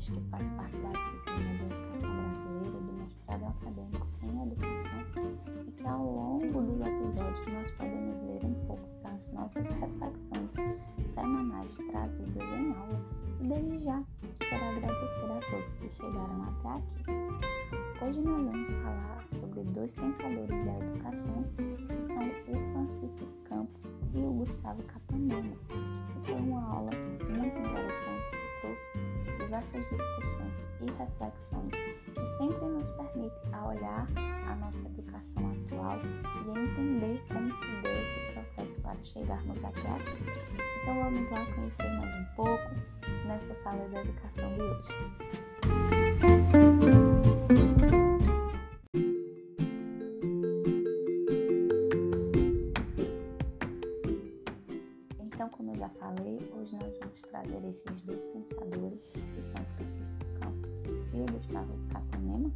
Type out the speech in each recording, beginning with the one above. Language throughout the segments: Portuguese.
Que faz parte da disciplina de educação brasileira do mestrado acadêmico em educação e que ao longo dos episódios nós podemos ver um pouco das nossas reflexões semanais trazidas em aula e desde já quero agradecer a todos que chegaram até aqui. Hoje nós vamos falar sobre dois pensadores da educação que são o Francisco Campos e o Gustavo Capanema. foi uma aula muito interessante que trouxe diversas discussões e reflexões que sempre nos permite a olhar a nossa educação atual e entender como se deu esse processo para chegarmos até aqui. Então vamos lá conhecer mais um pouco nessa sala de educação de hoje. Falei, hoje nós vamos trazer esses dois pensadores, que são Francisco Campos e o Gustavo Capanema.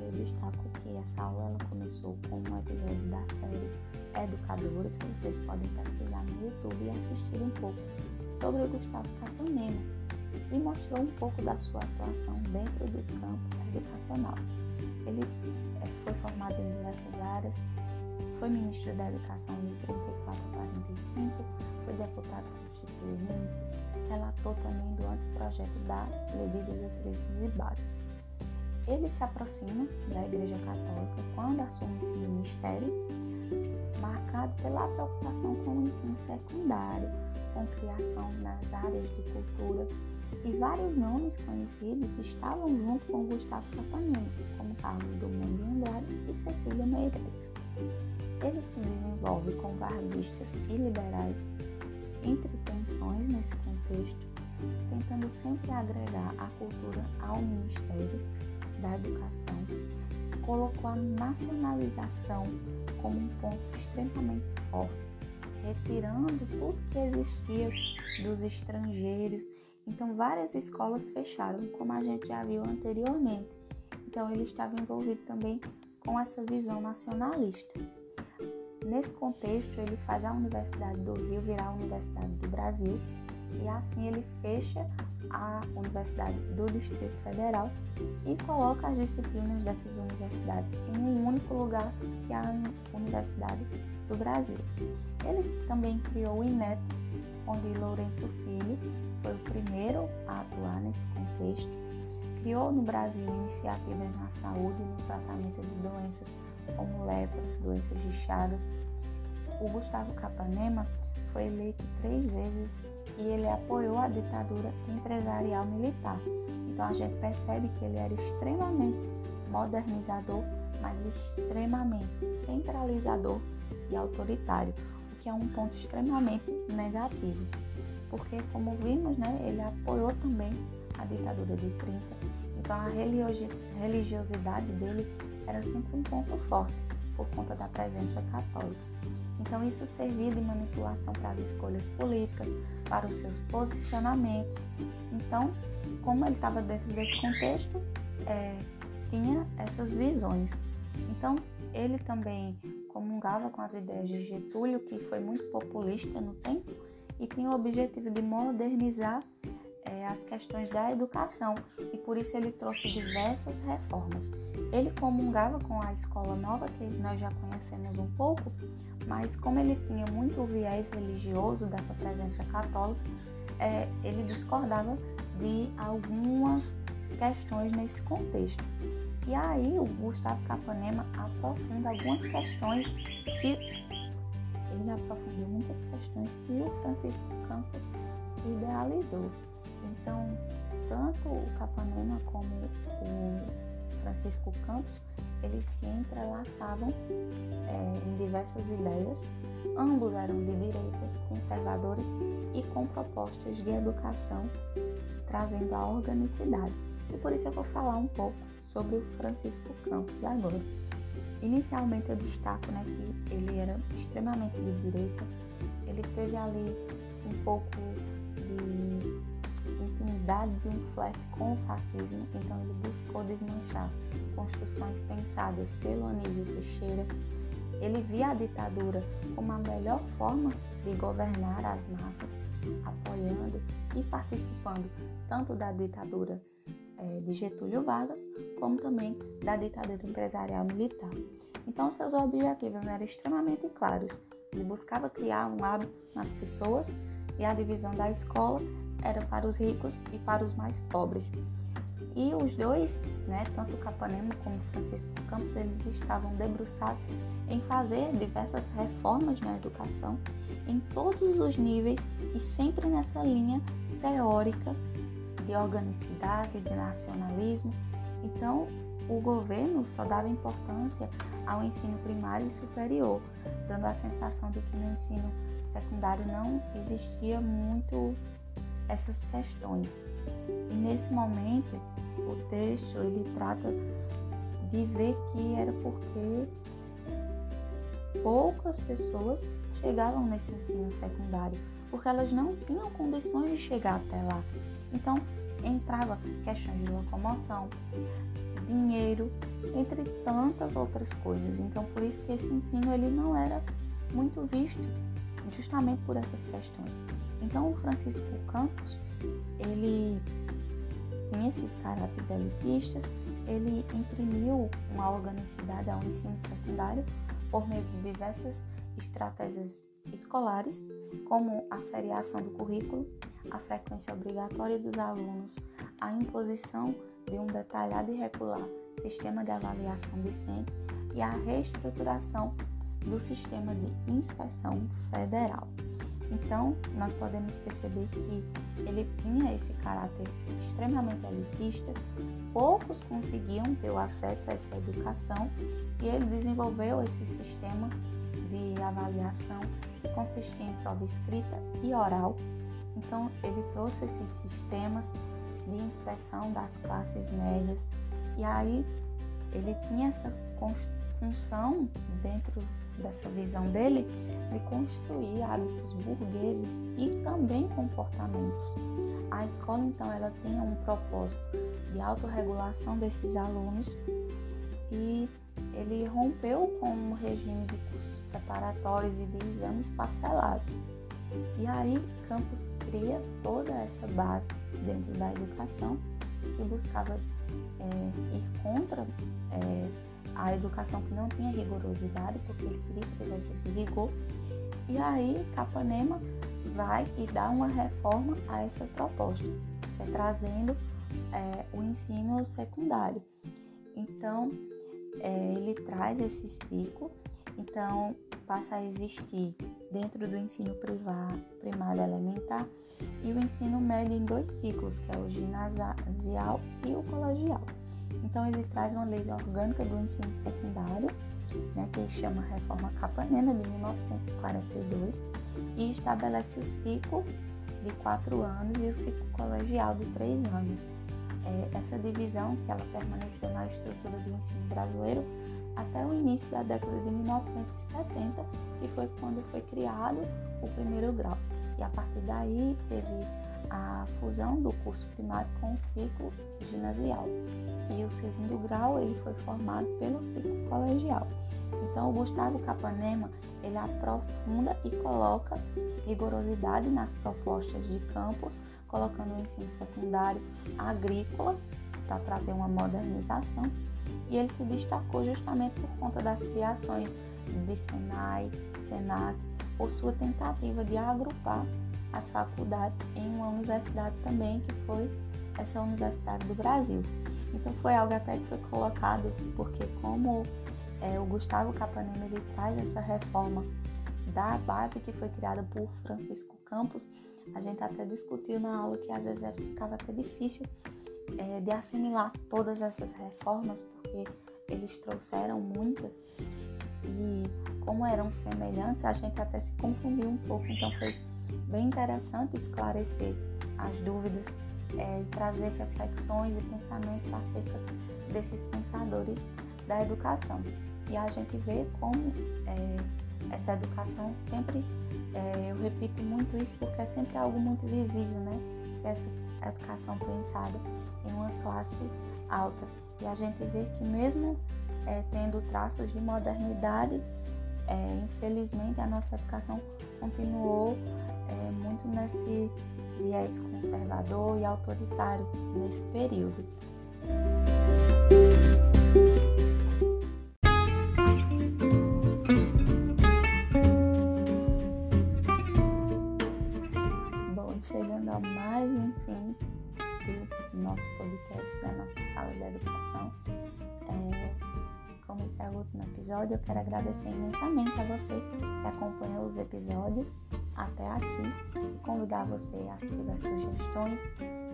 Eu destaco que essa aula ela começou com um episódio da série Educadores, que vocês podem pesquisar no YouTube e assistir um pouco sobre o Gustavo Capanema e mostrou um pouco da sua atuação dentro do campo educacional. Ele é, foi formado em diversas áreas, foi ministro da Educação de 34 a 45, foi deputado constituinte, relator também do anteprojeto da Lei de Diretrizes e Bases. Ele se aproxima da Igreja Católica quando assume esse ministério, marcado pela preocupação com o ensino secundário, com criação nas áreas de cultura, e vários nomes conhecidos estavam junto com Gustavo Capanema, como Carlos Drummond de Andrade e Cecília Meirelles. Ele se desenvolve com varguistas e liberais entre tensões nesse contexto, tentando sempre agregar a cultura ao Ministério da Educação, colocou a nacionalização como um ponto extremamente forte, retirando tudo que existia dos estrangeiros. Então, várias escolas fecharam, como a gente já viu anteriormente. Então, ele estava envolvido também com essa visão nacionalista. Nesse contexto, ele faz a Universidade do Rio virar a Universidade do Brasil e assim ele fecha a Universidade do Distrito Federal e coloca as disciplinas dessas universidades em um único lugar, que é a Universidade do Brasil. Ele também criou o INEP, onde Lourenço Filho foi o primeiro a atuar nesse contexto. Criou no Brasil iniciativas na saúde e no tratamento de doenças como lepra, doenças de Chagas. O Gustavo Capanema foi eleito três vezes e ele apoiou a ditadura empresarial militar. Então a gente percebe que ele era extremamente modernizador, mas extremamente centralizador e autoritário, o que é um ponto extremamente negativo. Porque, como vimos, né, ele apoiou também a ditadura de 30. Então a religiosidade dele era sempre um ponto forte por conta da presença católica. Então isso servia de manipulação para as escolhas políticas, para os seus posicionamentos. Então, como ele estava dentro desse contexto, é, tinha essas visões. Então, ele também comungava com as ideias de Getúlio, que foi muito populista no tempo e tinha o objetivo de modernizar é, as questões da educação e por isso ele trouxe diversas reformas. Ele comungava com a escola nova, que nós já conhecemos um pouco, mas como ele tinha muito viés religioso dessa presença católica, é, ele discordava de algumas questões nesse contexto. E aí o Gustavo Capanema aprofunda algumas questões que ele aprofundou muitas questões que o Francisco Campos idealizou. Então, tanto o Capanema como o Francisco Campos, eles se entrelaçavam é, em diversas ideias. Ambos eram de direitas, conservadores e com propostas de educação, trazendo a organicidade. E por isso eu vou falar um pouco sobre o Francisco Campos agora. Inicialmente eu destaco né, que ele era extremamente de direita, ele teve ali um pouco intimidade de um flerte com o fascismo, então ele buscou desmanchar construções pensadas pelo Anísio Teixeira. Ele via a ditadura como a melhor forma de governar as massas, apoiando e participando tanto da ditadura é, de Getúlio Vargas, como também da ditadura empresarial militar. Então, seus objetivos eram extremamente claros. Ele buscava criar um hábito nas pessoas e a divisão da escola era para os ricos e para os mais pobres. E os dois, né, tanto Capanema como Francisco Campos, eles estavam debruçados em fazer diversas reformas na educação em todos os níveis e sempre nessa linha teórica de organicidade, de nacionalismo. Então, o governo só dava importância ao ensino primário e superior, dando a sensação de que no ensino secundário não existia muito essas questões. E nesse momento, o texto ele trata de ver que era porque poucas pessoas chegavam nesse ensino secundário, porque elas não tinham condições de chegar até lá. Então, entrava questões de locomoção, dinheiro, entre tantas outras coisas. Então, por isso que esse ensino ele não era muito visto, justamente por essas questões. Então, o Francisco Campos, ele tinha esses caráteres elitistas, ele imprimiu uma organicidade ao ensino secundário por meio de diversas estratégias escolares, como a seriação do currículo, a frequência obrigatória dos alunos, a imposição de um detalhado e regular sistema de avaliação decente e a reestruturação do sistema de inspeção federal. Então, nós podemos perceber que ele tinha esse caráter extremamente elitista, poucos conseguiam ter o acesso a essa educação e ele desenvolveu esse sistema de avaliação que consistia em prova escrita e oral. Então, ele trouxe esses sistemas de inspeção das classes médias e aí ele tinha essa função dentro dessa visão dele de construir hábitos burgueses e também comportamentos. A escola então ela tinha um propósito de autorregulação desses alunos e ele rompeu com um regime de cursos preparatórios e de exames parcelados. E aí Campos cria toda essa base dentro da educação que buscava é, ir contra é, a educação que não tinha rigorosidade, porque ele queria que tivesse esse rigor. E aí Capanema vai e dá uma reforma a essa proposta, é trazendo é, o ensino secundário. Então, é, ele traz esse ciclo, então passa a existir dentro do ensino privado, primário elementar e o ensino médio em dois ciclos, que é o ginasial e o colegial. Então ele traz uma lei orgânica do ensino secundário, né, que chama Reforma Capanema de 1942 e estabelece o ciclo de quatro anos e o ciclo colegial de três anos. É, essa divisão que ela permaneceu na estrutura do ensino brasileiro até o início da década de 1970, que foi quando foi criado o primeiro grau. E a partir daí teve a fusão do curso primário com o ciclo ginasial. E o segundo grau ele foi formado pelo ciclo colegial. Então, o Gustavo Capanema ele aprofunda e coloca rigorosidade nas propostas de campus, colocando o ensino secundário agrícola para trazer uma modernização. E ele se destacou justamente por conta das criações de Senai, Senac, por sua tentativa de agrupar as faculdades em uma universidade também, que foi essa Universidade do Brasil. Então foi algo até que foi colocado, porque como é, o Gustavo Capanema ele traz essa reforma da base que foi criada por Francisco Campos, a gente até discutiu na aula que às vezes ficava até difícil é, de assimilar todas essas reformas, porque eles trouxeram muitas e como eram semelhantes, a gente até se confundiu um pouco, então foi bem interessante esclarecer as dúvidas é, trazer reflexões e pensamentos acerca desses pensadores da educação. E a gente vê como é, essa educação sempre, é, eu repito muito isso porque é sempre algo muito visível, né? Essa educação pensada em uma classe alta. E a gente vê que mesmo é, tendo traços de modernidade, é, infelizmente a nossa educação continuou é, muito nesse viés conservador e autoritário nesse período. Bom, chegando ao mais um fim do nosso podcast, da nossa sala de educação. É, como esse é o último episódio, eu quero agradecer imensamente a você que acompanhou os episódios até aqui convidar você a se tiver sugestões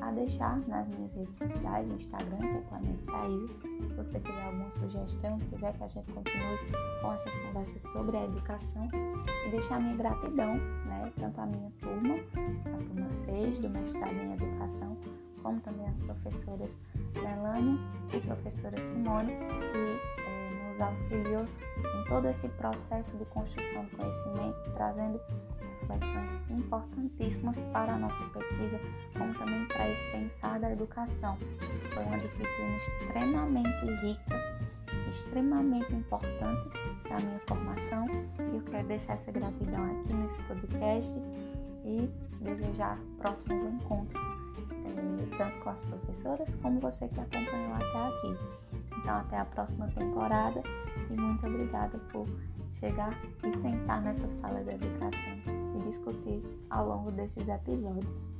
a deixar nas minhas redes sociais, no Instagram, que é Thaís. Se você tiver alguma sugestão, quiser que a gente continue com essas conversas sobre a educação e deixar a minha gratidão, né, tanto a minha turma, a turma 6 do mestrado em educação, como também as professoras Melania e professora Simone, que eh, nos auxiliou em todo esse processo de construção do conhecimento, trazendo reflexões importantíssimas para a nossa pesquisa, como também esse pensar da educação. Foi uma disciplina extremamente rica, extremamente importante para a minha formação e eu quero deixar essa gratidão aqui nesse podcast e desejar próximos encontros, eh, tanto com as professoras como você que acompanhou até aqui. Então, até a próxima temporada e muito obrigada por chegar e sentar nessa sala de educação discutir ao longo desses episódios.